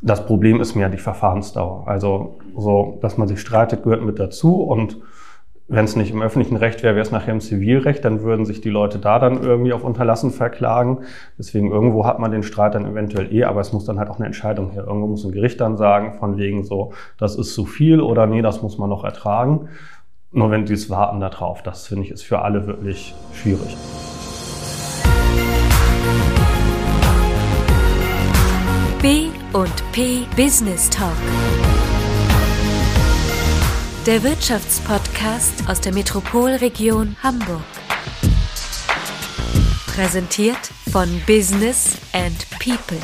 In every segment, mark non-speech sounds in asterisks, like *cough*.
Das Problem ist mehr die Verfahrensdauer. Also so, dass man sich streitet, gehört mit dazu und wenn es nicht im öffentlichen Recht wäre, wäre es nachher im Zivilrecht, dann würden sich die Leute da dann irgendwie auf Unterlassen verklagen. Deswegen irgendwo hat man den Streit dann eventuell eh, aber es muss dann halt auch eine Entscheidung her. Irgendwo muss ein Gericht dann sagen, von wegen so, das ist zu viel oder nee, das muss man noch ertragen. Nur wenn die es warten darauf, das finde ich ist für alle wirklich schwierig. B und P Business Talk der Wirtschaftspodcast aus der Metropolregion Hamburg. Präsentiert von Business and People.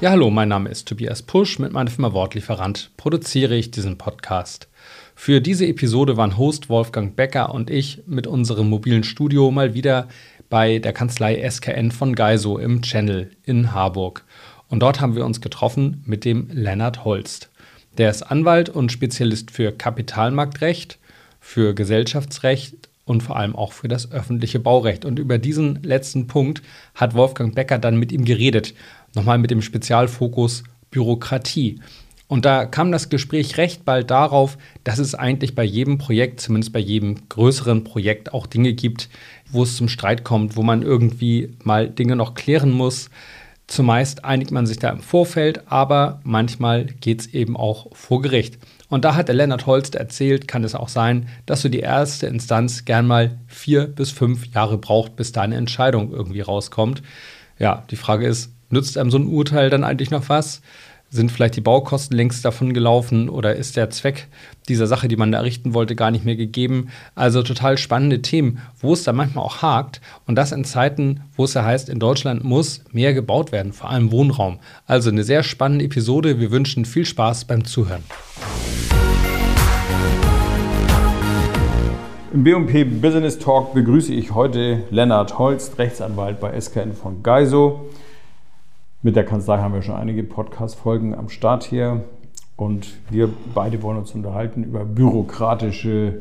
Ja, hallo, mein Name ist Tobias Pusch. Mit meiner Firma Wortlieferant produziere ich diesen Podcast. Für diese Episode waren Host Wolfgang Becker und ich mit unserem mobilen Studio mal wieder bei der Kanzlei SKN von Geiso im Channel in Harburg. Und dort haben wir uns getroffen mit dem Lennart Holst. Der ist Anwalt und Spezialist für Kapitalmarktrecht, für Gesellschaftsrecht und vor allem auch für das öffentliche Baurecht. Und über diesen letzten Punkt hat Wolfgang Becker dann mit ihm geredet. Nochmal mit dem Spezialfokus Bürokratie. Und da kam das Gespräch recht bald darauf, dass es eigentlich bei jedem Projekt, zumindest bei jedem größeren Projekt, auch Dinge gibt, wo es zum Streit kommt, wo man irgendwie mal Dinge noch klären muss, Zumeist einigt man sich da im Vorfeld, aber manchmal geht es eben auch vor Gericht. Und da hat der Lennart Holst erzählt, kann es auch sein, dass so die erste Instanz gern mal vier bis fünf Jahre braucht, bis da eine Entscheidung irgendwie rauskommt. Ja, die Frage ist, nützt einem so ein Urteil dann eigentlich noch was? Sind vielleicht die Baukosten längst davon gelaufen oder ist der Zweck dieser Sache, die man da errichten wollte, gar nicht mehr gegeben? Also total spannende Themen, wo es da manchmal auch hakt. Und das in Zeiten, wo es ja heißt, in Deutschland muss mehr gebaut werden, vor allem Wohnraum. Also eine sehr spannende Episode. Wir wünschen viel Spaß beim Zuhören. Im B&P Business Talk begrüße ich heute Lennart Holst, Rechtsanwalt bei SKN von Geiso. Mit der Kanzlei haben wir schon einige Podcast-Folgen am Start hier. Und wir beide wollen uns unterhalten über bürokratische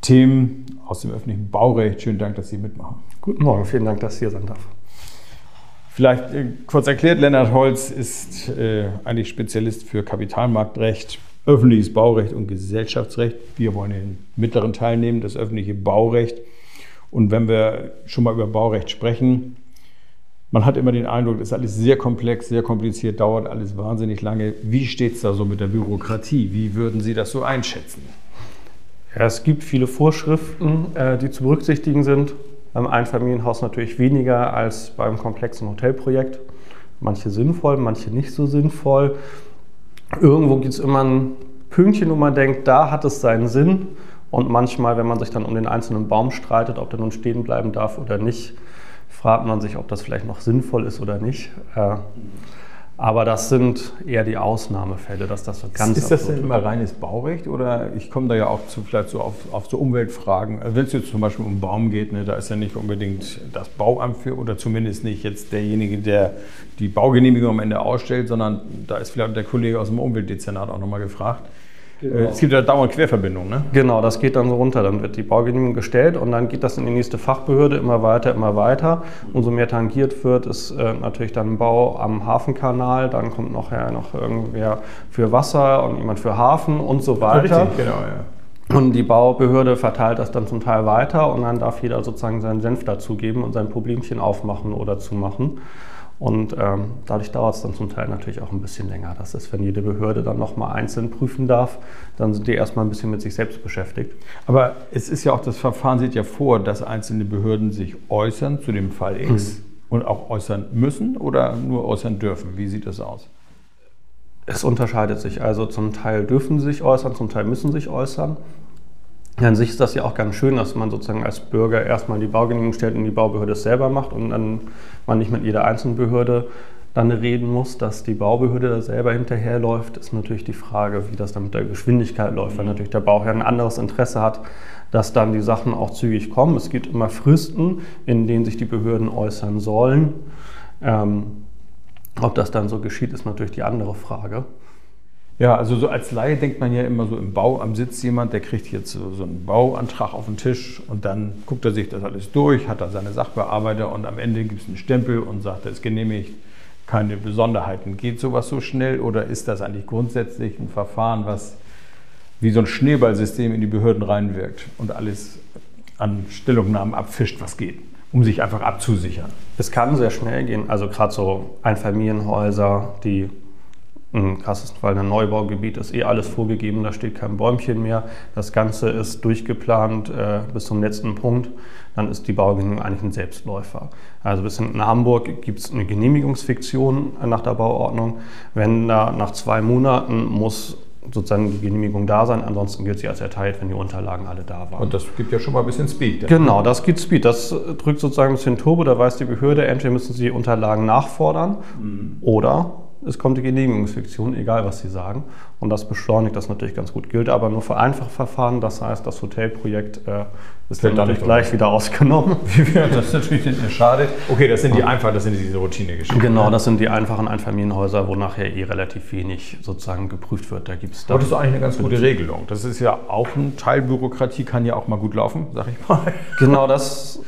Themen aus dem öffentlichen Baurecht. Schönen Dank, dass Sie mitmachen. Guten Morgen, vielen Dank, dass ich hier sein darf. Vielleicht äh, kurz erklärt, Lennart Holz ist äh, eigentlich Spezialist für Kapitalmarktrecht, öffentliches Baurecht und Gesellschaftsrecht. Wir wollen den mittleren Teil nehmen, das öffentliche Baurecht. Und wenn wir schon mal über Baurecht sprechen, man hat immer den Eindruck, das ist alles sehr komplex, sehr kompliziert, dauert alles wahnsinnig lange. Wie steht es da so mit der Bürokratie? Wie würden Sie das so einschätzen? Ja, es gibt viele Vorschriften, äh, die zu berücksichtigen sind. Beim Einfamilienhaus natürlich weniger als beim komplexen Hotelprojekt. Manche sinnvoll, manche nicht so sinnvoll. Irgendwo gibt es immer ein Pünktchen, wo man denkt, da hat es seinen Sinn. Und manchmal, wenn man sich dann um den einzelnen Baum streitet, ob der nun stehen bleiben darf oder nicht, fragt man sich, ob das vielleicht noch sinnvoll ist oder nicht. Äh, aber das sind eher die Ausnahmefälle, dass das so ganz. Ist das denn immer reines Baurecht oder ich komme da ja auch zu, vielleicht so auf, auf so Umweltfragen. Also wenn es jetzt zum Beispiel um einen Baum geht, ne, da ist ja nicht unbedingt das Bauamt für oder zumindest nicht jetzt derjenige, der die Baugenehmigung am Ende ausstellt, sondern da ist vielleicht der Kollege aus dem Umweltdezernat auch nochmal gefragt. Genau. Äh, es gibt ja dauernd Querverbindungen, ne? Genau, das geht dann so runter. Dann wird die Baugenehmigung gestellt und dann geht das in die nächste Fachbehörde immer weiter, immer weiter. Umso mehr tangiert wird, ist äh, natürlich dann ein Bau am Hafenkanal. Dann kommt nachher noch irgendwer für Wasser und jemand für Hafen und so weiter. Richtig, genau, ja. Und die Baubehörde verteilt das dann zum Teil weiter und dann darf jeder sozusagen seinen Senf dazugeben und sein Problemchen aufmachen oder zumachen. Und ähm, dadurch dauert es dann zum Teil natürlich auch ein bisschen länger. Das ist, wenn jede Behörde dann nochmal einzeln prüfen darf, dann sind die erstmal ein bisschen mit sich selbst beschäftigt. Aber es ist ja auch, das Verfahren sieht ja vor, dass einzelne Behörden sich äußern zu dem Fall X mhm. und auch äußern müssen oder nur äußern dürfen. Wie sieht das aus? Es unterscheidet sich. Also zum Teil dürfen sie sich äußern, zum Teil müssen sie sich äußern. An sich ist das ja auch ganz schön, dass man sozusagen als Bürger erstmal die Baugenehmigung stellt und die Baubehörde es selber macht und dann man nicht mit jeder einzelnen Behörde dann reden muss, dass die Baubehörde da selber hinterherläuft, ist natürlich die Frage, wie das dann mit der Geschwindigkeit läuft, weil natürlich der Bauherr ein anderes Interesse hat, dass dann die Sachen auch zügig kommen. Es gibt immer Fristen, in denen sich die Behörden äußern sollen. Ähm, ob das dann so geschieht, ist natürlich die andere Frage. Ja, also so als Laie denkt man ja immer so im Bau am Sitz jemand, der kriegt jetzt so, so einen Bauantrag auf den Tisch und dann guckt er sich das alles durch, hat da seine Sachbearbeiter und am Ende gibt es einen Stempel und sagt, er ist genehmigt, keine Besonderheiten. Geht sowas so schnell oder ist das eigentlich grundsätzlich ein Verfahren, was wie so ein Schneeballsystem in die Behörden reinwirkt und alles an Stellungnahmen abfischt, was geht, um sich einfach abzusichern? Es kann sehr schnell gehen. Also gerade so Einfamilienhäuser, die im krassesten Fall ein Neubaugebiet ist eh alles vorgegeben, da steht kein Bäumchen mehr. Das Ganze ist durchgeplant äh, bis zum letzten Punkt. Dann ist die Baugenehmigung eigentlich ein Selbstläufer. Also bis in Hamburg gibt es eine Genehmigungsfiktion nach der Bauordnung. Wenn da nach zwei Monaten muss sozusagen die Genehmigung da sein, ansonsten gilt sie als erteilt, wenn die Unterlagen alle da waren. Und das gibt ja schon mal ein bisschen Speed. Genau, das gibt Speed. Das drückt sozusagen ein bisschen Turbo, da weiß die Behörde, entweder müssen sie die Unterlagen nachfordern mhm. oder es kommt die Genehmigungsfiktion, egal was Sie sagen. Und das beschleunigt das natürlich ganz gut. Gilt aber nur für einfache Verfahren. Das heißt, das Hotelprojekt äh, ist dann natürlich gleich wieder ausgenommen. *laughs* das ist natürlich schade. Okay, das sind die einfachen, das sind diese Routinegeschichten. Genau, das sind die einfachen Einfamilienhäuser, wo nachher eh relativ wenig sozusagen geprüft wird. Da gibt es Das ist eigentlich eine ganz gute Regelung. Das ist ja auch ein Teil Bürokratie, kann ja auch mal gut laufen, sag ich mal. Genau, das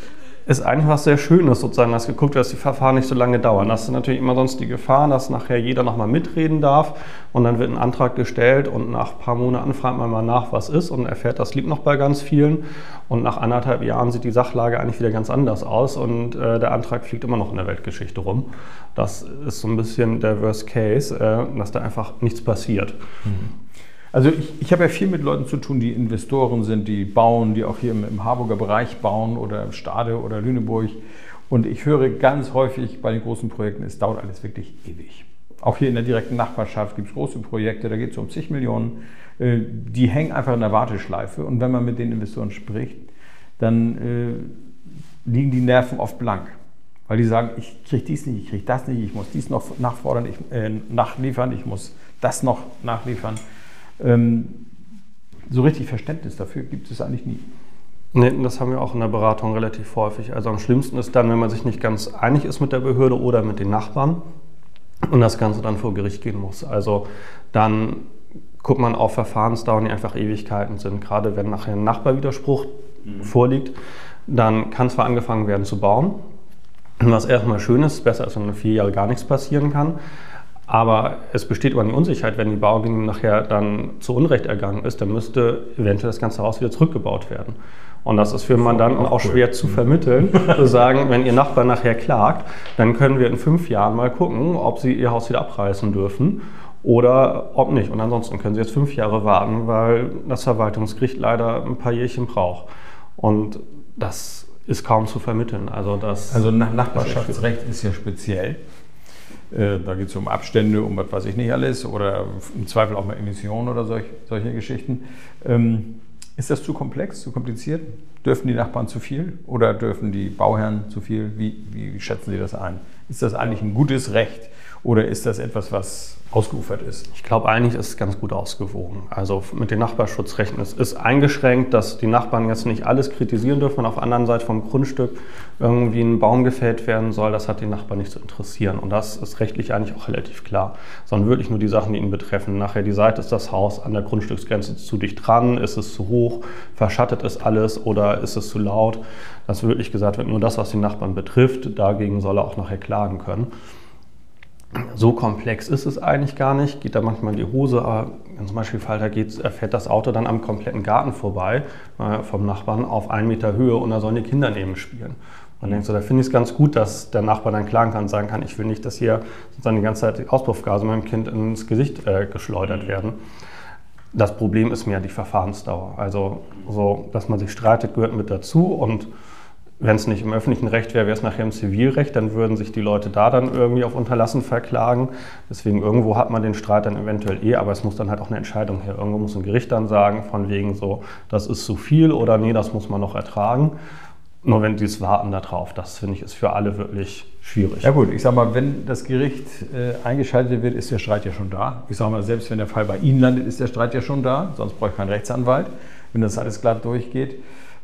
ist eigentlich was sehr Schönes sozusagen, dass geguckt wird, dass die Verfahren nicht so lange dauern. Das ist natürlich immer sonst die Gefahr, dass nachher jeder nochmal mitreden darf und dann wird ein Antrag gestellt und nach ein paar Monaten fragt man mal nach, was ist und erfährt, das liegt noch bei ganz vielen und nach anderthalb Jahren sieht die Sachlage eigentlich wieder ganz anders aus und äh, der Antrag fliegt immer noch in der Weltgeschichte rum. Das ist so ein bisschen der Worst Case, äh, dass da einfach nichts passiert. Mhm. Also ich, ich habe ja viel mit Leuten zu tun, die Investoren sind, die bauen, die auch hier im, im Harburger Bereich bauen oder Stade oder Lüneburg. Und ich höre ganz häufig bei den großen Projekten, es dauert alles wirklich ewig. Auch hier in der direkten Nachbarschaft gibt es große Projekte, da geht es um zig Millionen. Äh, die hängen einfach in der Warteschleife. Und wenn man mit den Investoren spricht, dann äh, liegen die Nerven oft blank. Weil die sagen, ich kriege dies nicht, ich kriege das nicht, ich muss dies noch nachfordern, ich, äh, nachliefern, ich muss das noch nachliefern. Ähm, so richtig Verständnis dafür gibt es eigentlich nie. Nee, das haben wir auch in der Beratung relativ häufig. Also am schlimmsten ist dann, wenn man sich nicht ganz einig ist mit der Behörde oder mit den Nachbarn und das Ganze dann vor Gericht gehen muss. Also dann guckt man auf Verfahrensdauern, die einfach Ewigkeiten sind. Gerade wenn nachher ein Nachbarwiderspruch mhm. vorliegt, dann kann zwar angefangen werden zu bauen, was erstmal schön ist, besser als wenn in vier Jahre gar nichts passieren kann. Aber es besteht immer eine Unsicherheit, wenn die Baugenehmigung nachher dann zu Unrecht ergangen ist, dann müsste eventuell das ganze Haus wieder zurückgebaut werden. Und das ist für Mandanten auch schwer zu vermitteln, *laughs* zu sagen, wenn ihr Nachbar nachher klagt, dann können wir in fünf Jahren mal gucken, ob sie ihr Haus wieder abreißen dürfen oder ob nicht. Und ansonsten können sie jetzt fünf Jahre warten, weil das Verwaltungsgericht leider ein paar Jährchen braucht. Und das ist kaum zu vermitteln. Also, das also Nachbarschaftsrecht ist ja speziell. Äh, da geht es um Abstände, um was weiß ich nicht alles oder im Zweifel auch mal Emissionen oder solch, solche Geschichten. Ähm, ist das zu komplex, zu kompliziert? Dürfen die Nachbarn zu viel oder dürfen die Bauherren zu viel? Wie, wie schätzen Sie das ein? Ist das eigentlich ein gutes Recht oder ist das etwas, was ausgeufert ist? Ich glaube, eigentlich ist es ganz gut ausgewogen. Also mit den Nachbarschutzrechten es ist eingeschränkt, dass die Nachbarn jetzt nicht alles kritisieren dürfen. Auf der anderen Seite vom Grundstück irgendwie ein Baum gefällt werden soll, das hat den Nachbarn nicht zu interessieren. Und das ist rechtlich eigentlich auch relativ klar. Sondern wirklich nur die Sachen, die ihn betreffen. Nachher die Seite ist das Haus an der Grundstücksgrenze zu dicht dran, ist es zu hoch, verschattet es alles oder ist es zu laut. Das wirklich gesagt wird, nur das, was den Nachbarn betrifft, dagegen soll er auch nachher klagen können. So komplex ist es eigentlich gar nicht. Geht da manchmal in die Hose, aber wenn zum Beispiel Falter geht, fährt das Auto dann am kompletten Garten vorbei äh, vom Nachbarn auf einen Meter Höhe und da sollen die Kinder neben spielen. Man denkt so, da finde ich es ganz gut, dass der Nachbar dann klagen kann und sagen kann, ich will nicht, dass hier sozusagen die ganze Zeit die Auspuffgase meinem Kind ins Gesicht äh, geschleudert werden. Das Problem ist mehr die Verfahrensdauer. Also so, dass man sich streitet, gehört mit dazu und wenn es nicht im öffentlichen Recht wäre, wäre es nachher im Zivilrecht, dann würden sich die Leute da dann irgendwie auf Unterlassen verklagen. Deswegen irgendwo hat man den Streit dann eventuell eh, aber es muss dann halt auch eine Entscheidung her. Irgendwo muss ein Gericht dann sagen, von wegen so, das ist zu viel oder nee, das muss man noch ertragen. Nur wenn dieses Warten darauf, das finde ich, ist für alle wirklich schwierig. Ja gut, ich sage mal, wenn das Gericht äh, eingeschaltet wird, ist der Streit ja schon da. Ich sage mal, selbst wenn der Fall bei Ihnen landet, ist der Streit ja schon da. Sonst brauche ich keinen Rechtsanwalt, wenn das alles glatt durchgeht.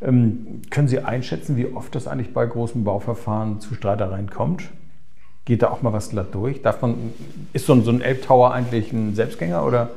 Ähm, können Sie einschätzen, wie oft das eigentlich bei großen Bauverfahren zu Streitereien kommt? Geht da auch mal was glatt durch? Darf ist so ein, so ein Elbtower eigentlich ein Selbstgänger oder?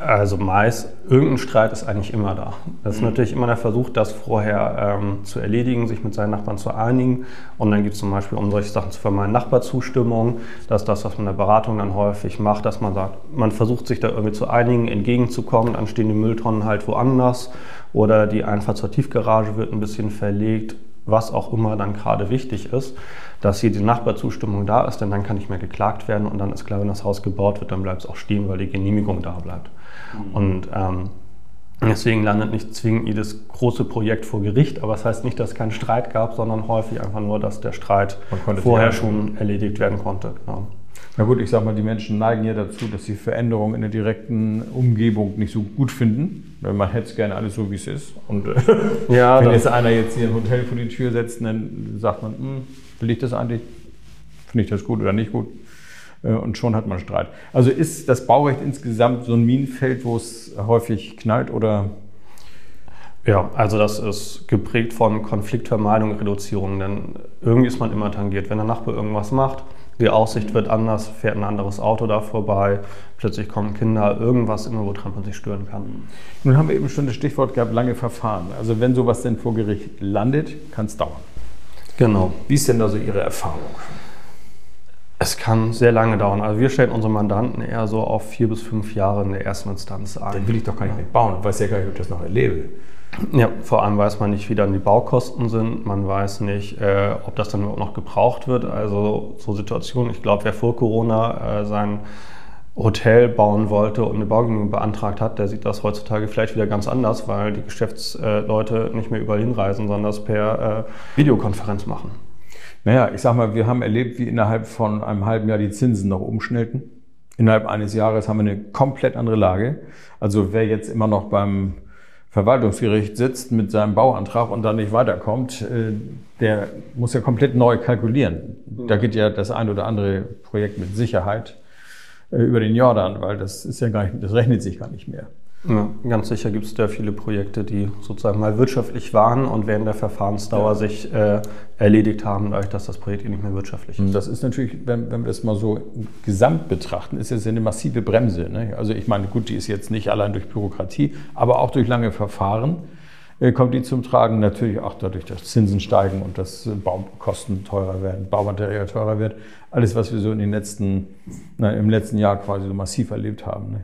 Also meist, irgendein Streit ist eigentlich immer da. Das ist natürlich immer der Versuch, das vorher ähm, zu erledigen, sich mit seinen Nachbarn zu einigen. Und dann gibt es zum Beispiel, um solche Sachen zu vermeiden, Nachbarzustimmung. Das ist das, was man in der Beratung dann häufig macht, dass man sagt, man versucht sich da irgendwie zu einigen, entgegenzukommen. Dann stehen die Mülltonnen halt woanders oder die Einfahrt zur Tiefgarage wird ein bisschen verlegt, was auch immer dann gerade wichtig ist dass hier die Nachbarzustimmung da ist, denn dann kann nicht mehr geklagt werden und dann ist klar, wenn das Haus gebaut wird, dann bleibt es auch stehen, weil die Genehmigung da bleibt. Mhm. Und ähm, deswegen landet nicht zwingend jedes große Projekt vor Gericht, aber das heißt nicht, dass es keinen Streit gab, sondern häufig einfach nur, dass der Streit vorher schon erledigt werden konnte. Genau. Na gut, ich sag mal, die Menschen neigen ja dazu, dass sie Veränderungen in der direkten Umgebung nicht so gut finden. Man hätte es gerne alles so, wie es ist. Und äh, *laughs* ja, wenn jetzt einer jetzt hier ein Hotel vor die Tür setzt, dann sagt man, hm, will ich das eigentlich? Finde ich das gut oder nicht gut? Äh, und schon hat man Streit. Also ist das Baurecht insgesamt so ein Minenfeld, wo es häufig knallt oder? Ja, also das ist geprägt von Konfliktvermeidung, Reduzierung, denn irgendwie ist man immer tangiert. Wenn der Nachbar irgendwas macht, die Aussicht wird anders, fährt ein anderes Auto da vorbei, plötzlich kommen Kinder, irgendwas immer, woran man sich stören kann. Nun haben wir eben schon das Stichwort gehabt, lange Verfahren. Also wenn sowas denn vor Gericht landet, kann es dauern. Genau. Wie ist denn da so Ihre Erfahrung? Es kann sehr lange dauern. Also wir stellen unsere Mandanten eher so auf vier bis fünf Jahre in der ersten Instanz ein. Dann will ich doch gar nicht mehr bauen. Ich weiß ja gar nicht, ob ich das noch erlebe. Ja, vor allem weiß man nicht, wie dann die Baukosten sind. Man weiß nicht, äh, ob das dann überhaupt noch gebraucht wird. Also so Situationen. Ich glaube, wer vor Corona äh, sein Hotel bauen wollte und eine Baugenehmigung beantragt hat, der sieht das heutzutage vielleicht wieder ganz anders, weil die Geschäftsleute nicht mehr überall hinreisen, sondern das per äh, Videokonferenz machen. Naja, ich sag mal, wir haben erlebt, wie innerhalb von einem halben Jahr die Zinsen noch umschnellten. Innerhalb eines Jahres haben wir eine komplett andere Lage. Also wer jetzt immer noch beim Verwaltungsgericht sitzt mit seinem Bauantrag und dann nicht weiterkommt, äh, der muss ja komplett neu kalkulieren. Da geht ja das ein oder andere Projekt mit Sicherheit äh, über den Jordan, weil das ist ja gar nicht, das rechnet sich gar nicht mehr. Ja, ganz sicher gibt es da viele Projekte, die sozusagen mal wirtschaftlich waren und während der Verfahrensdauer ja. sich äh, erledigt haben, dadurch, dass das Projekt nicht mehr wirtschaftlich ist. Das ist natürlich, wenn, wenn wir das mal so gesamt betrachten, ist es eine massive Bremse. Ne? Also ich meine, gut, die ist jetzt nicht allein durch Bürokratie, aber auch durch lange Verfahren äh, kommt die zum Tragen. Natürlich auch dadurch, dass Zinsen steigen und dass äh, Baukosten teurer werden, Baumaterial teurer wird. Alles, was wir so in den letzten, na, im letzten Jahr quasi so massiv erlebt haben. Ne?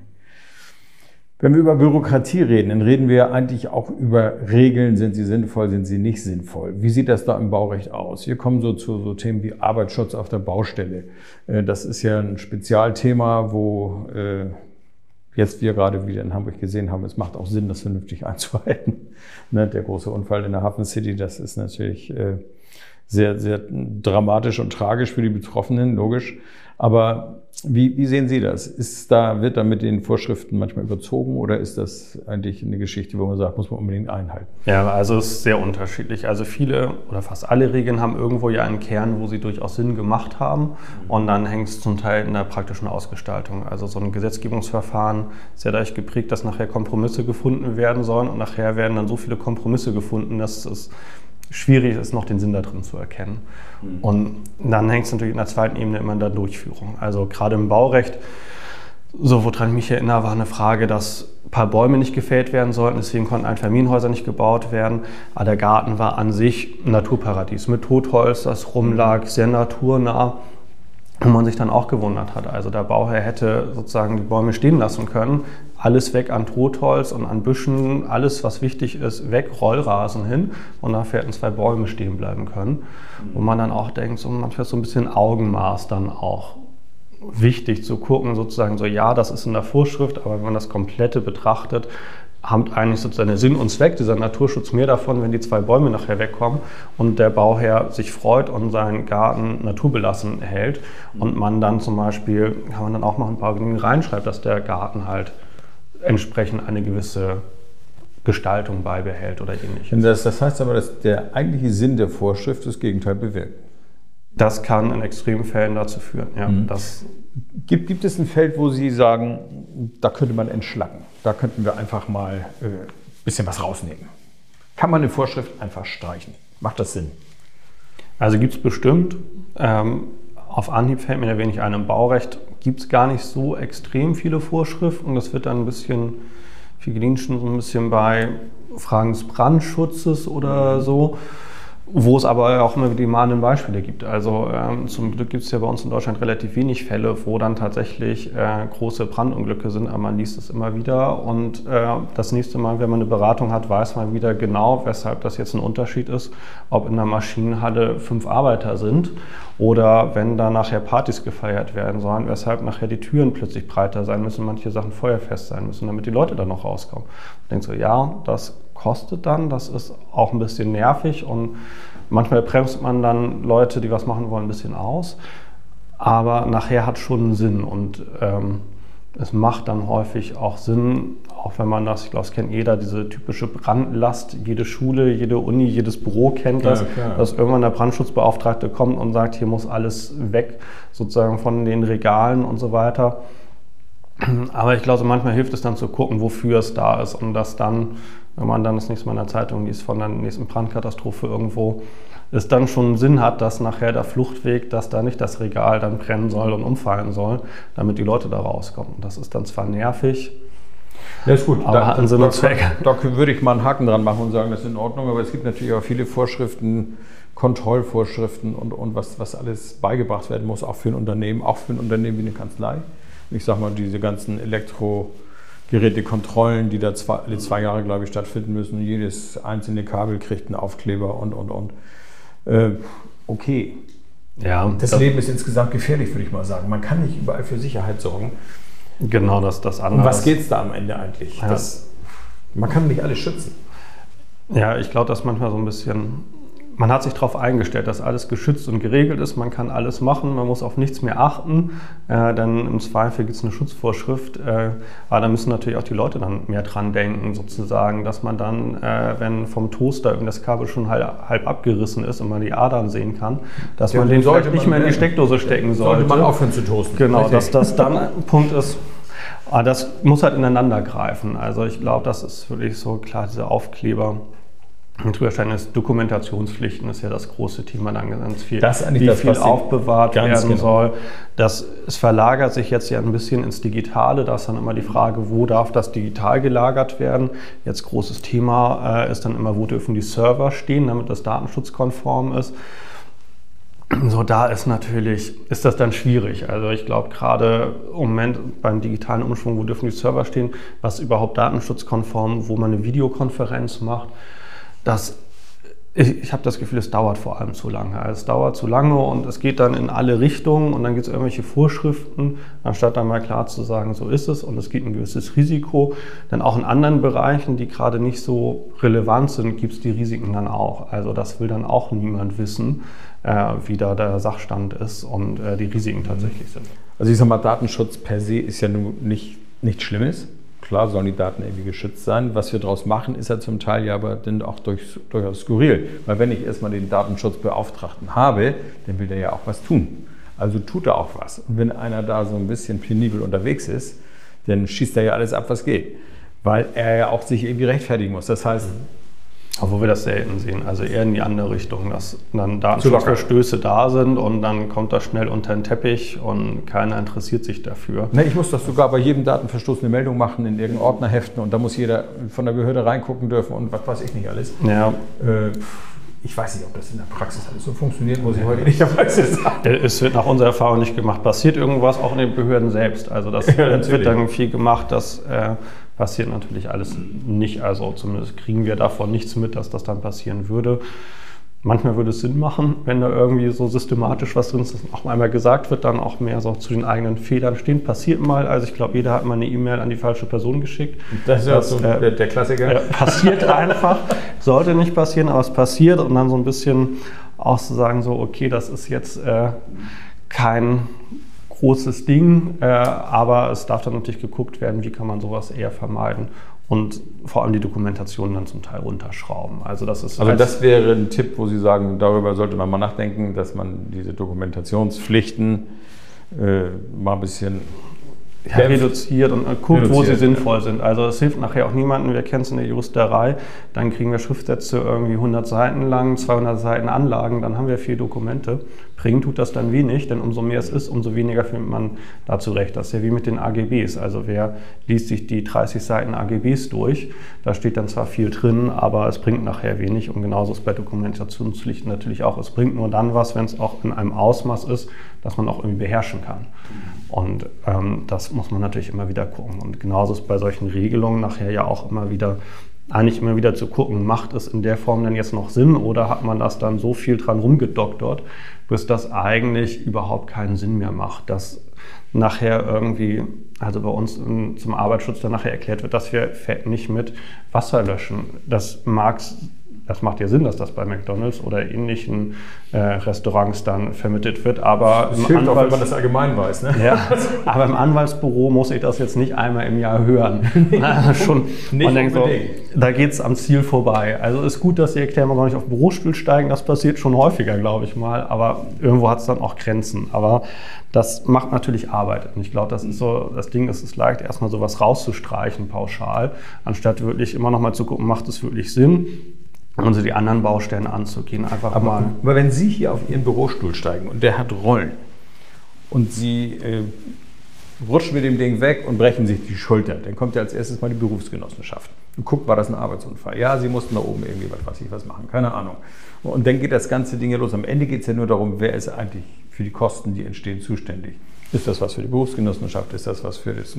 Wenn wir über Bürokratie reden, dann reden wir eigentlich auch über Regeln. Sind sie sinnvoll, sind sie nicht sinnvoll? Wie sieht das da im Baurecht aus? Wir kommen so zu so Themen wie Arbeitsschutz auf der Baustelle. Äh, das ist ja ein Spezialthema, wo äh, jetzt wir gerade wieder in Hamburg gesehen haben, es macht auch Sinn, das vernünftig *laughs* einzuhalten. Ne, der große Unfall in der Hafen City, das ist natürlich äh, sehr, sehr dramatisch und tragisch für die Betroffenen, logisch. Aber wie, wie sehen Sie das? Ist da, wird da mit den Vorschriften manchmal überzogen oder ist das eigentlich eine Geschichte, wo man sagt, muss man unbedingt einhalten? Ja, also es ist sehr unterschiedlich. Also viele oder fast alle Regeln haben irgendwo ja einen Kern, wo sie durchaus Sinn gemacht haben. Und dann hängt es zum Teil in der praktischen Ausgestaltung. Also so ein Gesetzgebungsverfahren ist ja dadurch geprägt, dass nachher Kompromisse gefunden werden sollen. Und nachher werden dann so viele Kompromisse gefunden, dass es schwierig ist, noch den Sinn da drin zu erkennen. Mhm. Und dann hängt es natürlich in der zweiten Ebene immer in der Durchführung. Also gerade im Baurecht, so woran ich mich erinnere, war eine Frage, dass ein paar Bäume nicht gefällt werden sollten, deswegen konnten Einfamilienhäuser nicht gebaut werden. Aber der Garten war an sich ein Naturparadies mit Totholz, das rumlag, sehr naturnah wo man sich dann auch gewundert hat. Also der Bauherr hätte sozusagen die Bäume stehen lassen können, alles weg an Totholz und an Büschen, alles was wichtig ist, weg, Rollrasen hin und dafür hätten zwei Bäume stehen bleiben können. Wo man dann auch denkt, so manchmal so ein bisschen Augenmaß dann auch wichtig zu gucken, sozusagen so, ja, das ist in der Vorschrift, aber wenn man das Komplette betrachtet, haben eigentlich sozusagen den Sinn und Zweck dieser Naturschutz mehr davon, wenn die zwei Bäume nachher wegkommen und der Bauherr sich freut und seinen Garten naturbelassen hält und man dann zum Beispiel, kann man dann auch mal ein paar Genügen reinschreibt, dass der Garten halt entsprechend eine gewisse Gestaltung beibehält oder ähnliches. Das, das heißt aber, dass der eigentliche Sinn der Vorschrift das Gegenteil bewirkt. Das kann in extremen Fällen dazu führen, ja. Mhm. gibt, gibt es ein Feld, wo Sie sagen, da könnte man entschlacken? Da könnten wir einfach mal ein äh, bisschen was rausnehmen. Kann man eine Vorschrift einfach streichen? Macht das Sinn? Also gibt es bestimmt. Ähm, auf Anhieb fällt mir da wenig ein. Im Baurecht gibt es gar nicht so extrem viele Vorschriften. Das wird dann ein bisschen, viel gedient schon so ein bisschen bei Fragen des Brandschutzes oder so. Wo es aber auch immer die mahnenden Beispiele gibt. Also ähm, zum Glück gibt es ja bei uns in Deutschland relativ wenig Fälle, wo dann tatsächlich äh, große Brandunglücke sind, aber man liest es immer wieder. Und äh, das nächste Mal, wenn man eine Beratung hat, weiß man wieder genau, weshalb das jetzt ein Unterschied ist, ob in der Maschinenhalle fünf Arbeiter sind oder wenn da nachher Partys gefeiert werden sollen, weshalb nachher die Türen plötzlich breiter sein müssen, manche Sachen feuerfest sein müssen, damit die Leute dann noch rauskommen. Ich denke so, ja, das kostet dann. Das ist auch ein bisschen nervig und manchmal bremst man dann Leute, die was machen wollen, ein bisschen aus. Aber nachher hat schon einen Sinn und ähm, es macht dann häufig auch Sinn, auch wenn man das, ich glaube, es kennt jeder, diese typische Brandlast, jede Schule, jede Uni, jedes Büro kennt das, ja, dass irgendwann der Brandschutzbeauftragte kommt und sagt, hier muss alles weg, sozusagen von den Regalen und so weiter. Aber ich glaube, manchmal hilft es dann zu gucken, wofür es da ist und das dann wenn man dann das nächste Mal in der Zeitung liest von der nächsten Brandkatastrophe irgendwo, es dann schon Sinn hat, dass nachher der Fluchtweg, dass da nicht das Regal dann brennen soll und umfallen soll, damit die Leute da rauskommen. Das ist dann zwar nervig, ja, ist gut. Aber da, hat einen Sinn und Zweck. Da, würde ich mal einen Haken dran machen und sagen, das ist in Ordnung, aber es gibt natürlich auch viele Vorschriften, Kontrollvorschriften und, und was, was alles beigebracht werden muss, auch für ein Unternehmen, auch für ein Unternehmen wie eine Kanzlei. Ich sage mal, diese ganzen Elektro- Gerätekontrollen, die da zwei, alle zwei Jahre, glaube ich, stattfinden müssen. Jedes einzelne Kabel kriegt einen Aufkleber und, und, und. Äh, okay. Ja, das, das Leben ist insgesamt gefährlich, würde ich mal sagen. Man kann nicht überall für Sicherheit sorgen. Genau, das, das andere. Um was geht es da am Ende eigentlich? Ja. Das, man kann nicht alles schützen. Ja, ich glaube, dass manchmal so ein bisschen man hat sich darauf eingestellt, dass alles geschützt und geregelt ist. Man kann alles machen, man muss auf nichts mehr achten. Äh, dann im Zweifel gibt es eine Schutzvorschrift. Äh, aber da müssen natürlich auch die Leute dann mehr dran denken, sozusagen, dass man dann, äh, wenn vom Toaster das Kabel schon halb, halb, abgerissen ist und man die Adern sehen kann, dass ja, man den vielleicht nicht mehr in die Steckdose stecken sollte. Sollte man aufhören zu toasten. Genau, dass das dann ein Punkt ist. Aber das muss halt ineinander greifen. Also ich glaube, das ist wirklich so klar, diese Aufkleber Naturstein ist Dokumentationspflichten, ist ja das große Thema dann ganz viel. Das ist wie das, viel aufbewahrt werden genau. soll. Das, es verlagert sich jetzt ja ein bisschen ins Digitale. Da ist dann immer die Frage, wo darf das digital gelagert werden? Jetzt großes Thema äh, ist dann immer, wo dürfen die Server stehen, damit das datenschutzkonform ist. So, da ist natürlich, ist das dann schwierig. Also ich glaube gerade im Moment beim digitalen Umschwung, wo dürfen die Server stehen, was überhaupt datenschutzkonform, wo man eine Videokonferenz macht dass ich, ich habe das Gefühl, es dauert vor allem zu lange. Es dauert zu lange und es geht dann in alle Richtungen und dann gibt es irgendwelche Vorschriften, anstatt dann mal klar zu sagen, so ist es und es gibt ein gewisses Risiko. Dann auch in anderen Bereichen, die gerade nicht so relevant sind, gibt es die Risiken dann auch. Also das will dann auch niemand wissen, äh, wie da der Sachstand ist und äh, die Risiken tatsächlich sind. Also ich sage mal, Datenschutz per se ist ja nun nicht, nichts Schlimmes. Klar sollen die Daten irgendwie geschützt sein. Was wir daraus machen, ist ja zum Teil ja aber dann auch durch, durchaus skurril. Weil wenn ich erstmal den Datenschutzbeauftragten habe, dann will der ja auch was tun. Also tut er auch was. Und wenn einer da so ein bisschen penibel unterwegs ist, dann schießt er ja alles ab, was geht. Weil er ja auch sich irgendwie rechtfertigen muss. Das heißt, mhm. Obwohl wir das selten sehen, also eher in die andere Richtung, dass dann Datenschutzverstöße da sind und dann kommt das schnell unter den Teppich und keiner interessiert sich dafür. Ne, ich muss das sogar bei jedem Datenverstoß eine Meldung machen, in irgendeinen Ordner heften und da muss jeder von der Behörde reingucken dürfen und was weiß ich nicht alles. Ja. Äh, ich weiß nicht, ob das in der Praxis alles so funktioniert, muss ich heute nicht der Praxis sagen. Es wird nach unserer Erfahrung nicht gemacht. Passiert irgendwas auch in den Behörden selbst. Also das *laughs* ja, wird dann viel gemacht, dass äh, passiert natürlich alles nicht. Also zumindest kriegen wir davon nichts mit, dass das dann passieren würde. Manchmal würde es Sinn machen, wenn da irgendwie so systematisch was drin ist, dass auch einmal gesagt wird, dann auch mehr so zu den eigenen Fehlern stehen. Passiert mal, also ich glaube, jeder hat mal eine E-Mail an die falsche Person geschickt. Das ist ja so äh, der, der, Klassiker. Äh, passiert *laughs* einfach, sollte nicht passieren, aber es passiert und dann so ein bisschen auch zu sagen, so, okay, das ist jetzt äh, kein großes Ding, äh, aber es darf dann natürlich geguckt werden, wie kann man sowas eher vermeiden und vor allem die Dokumentation dann zum Teil runterschrauben. Also das ist. Also das wäre ein Tipp, wo Sie sagen, darüber sollte man mal nachdenken, dass man diese Dokumentationspflichten äh, mal ein bisschen ja, reduziert und guckt, reduziert, wo sie sinnvoll ja. sind. Also es hilft nachher auch niemandem, wir kennen es in der Juristerei, dann kriegen wir Schriftsätze irgendwie 100 Seiten lang, 200 Seiten Anlagen, dann haben wir vier Dokumente. Bringen tut das dann wenig, denn umso mehr es ist, umso weniger findet man da zurecht. Das ist ja wie mit den AGBs. Also wer liest sich die 30 Seiten AGBs durch, da steht dann zwar viel drin, aber es bringt nachher wenig und genauso ist bei Dokumentationspflichten natürlich auch. Es bringt nur dann was, wenn es auch in einem Ausmaß ist, dass man auch irgendwie beherrschen kann. Und ähm, das muss man natürlich immer wieder gucken. Und genauso ist bei solchen Regelungen nachher ja auch immer wieder eigentlich immer wieder zu gucken, macht es in der Form denn jetzt noch Sinn oder hat man das dann so viel dran rumgedoktert, bis das eigentlich überhaupt keinen Sinn mehr macht, dass nachher irgendwie, also bei uns zum Arbeitsschutz dann nachher erklärt wird, dass wir Fett nicht mit Wasser löschen. Das mag das macht ja Sinn, dass das bei McDonalds oder ähnlichen äh, Restaurants dann vermittelt wird. Aber das hilft auch, wenn man das allgemein weiß. Ne? Ja, aber im Anwaltsbüro muss ich das jetzt nicht einmal im Jahr hören. *laughs* *laughs* Schon, nicht man denkt so, da geht es am Ziel vorbei. Also ist gut, dass die Erklären noch nicht auf den Bürostuhl steigen. Das passiert schon häufiger, glaube ich mal. Aber irgendwo hat es dann auch Grenzen. Aber das macht natürlich Arbeit. Und ich glaube, das ist so, das Ding ist, es leicht, erstmal sowas rauszustreichen pauschal, anstatt wirklich immer noch mal zu gucken, macht es wirklich Sinn? Und so die anderen Baustellen anzugehen. Einfach aber, mal. aber wenn Sie hier auf Ihren Bürostuhl steigen und der hat Rollen und Sie äh, rutschen mit dem Ding weg und brechen sich die Schulter, dann kommt ja als erstes mal die Berufsgenossenschaft und guckt, war das ein Arbeitsunfall? Ja, Sie mussten da oben irgendwie was weiß ich was machen, keine Ahnung. Und dann geht das ganze Ding los. Am Ende geht es ja nur darum, wer ist eigentlich für die Kosten, die entstehen, zuständig. Ist das was für die Berufsgenossenschaft? Ist das was für das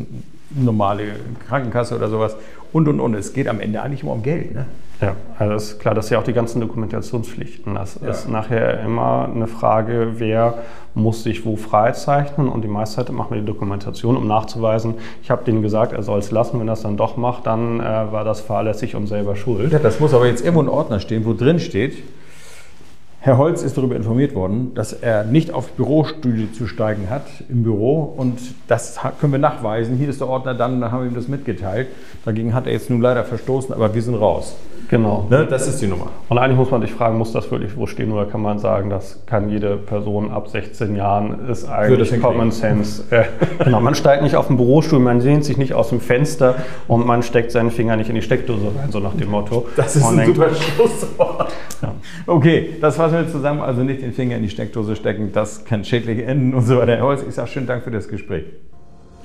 normale Krankenkasse oder sowas? Und, und, und. Es geht am Ende eigentlich immer um Geld. Ne? Ja, also ist klar, das ist ja auch die ganzen Dokumentationspflichten. Das ja. ist nachher immer eine Frage, wer muss sich wo freizeichnen und die meiste Zeit machen wir die Dokumentation, um nachzuweisen, ich habe denen gesagt, er soll es lassen, wenn er es dann doch macht, dann äh, war das fahrlässig und selber schuld. Ja, das muss aber jetzt irgendwo ein Ordner stehen, wo drin steht, Herr Holz ist darüber informiert worden, dass er nicht auf Bürostühle zu steigen hat im Büro und das können wir nachweisen. Hier ist der Ordner, dann haben wir ihm das mitgeteilt. Dagegen hat er jetzt nun leider verstoßen, aber wir sind raus. Genau. Ne, das ist die Nummer. Und eigentlich muss man sich fragen, muss das wirklich wo stehen oder kann man sagen, das kann jede Person ab 16 Jahren, ist eigentlich Common Sense. *laughs* Äh, genau, man steigt nicht auf den Bürostuhl, man sehnt sich nicht aus dem Fenster und man steckt seinen Finger nicht in die Steckdose rein, so nach dem Motto. Das ist und ein denkt, super Schlusswort. Ja. Okay, das fassen wir zusammen. Also nicht den Finger in die Steckdose stecken, das kann schädlich enden und so weiter. Herr Holz, ich sage schönen Dank für das Gespräch.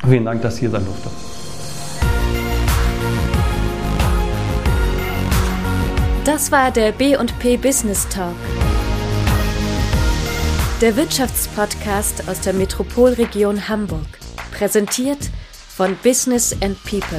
Vielen Dank, dass ich hier sein durfte. Das war der B&P Business Talk. Der Wirtschaftspodcast aus der Metropolregion Hamburg. Präsentiert von Business and People.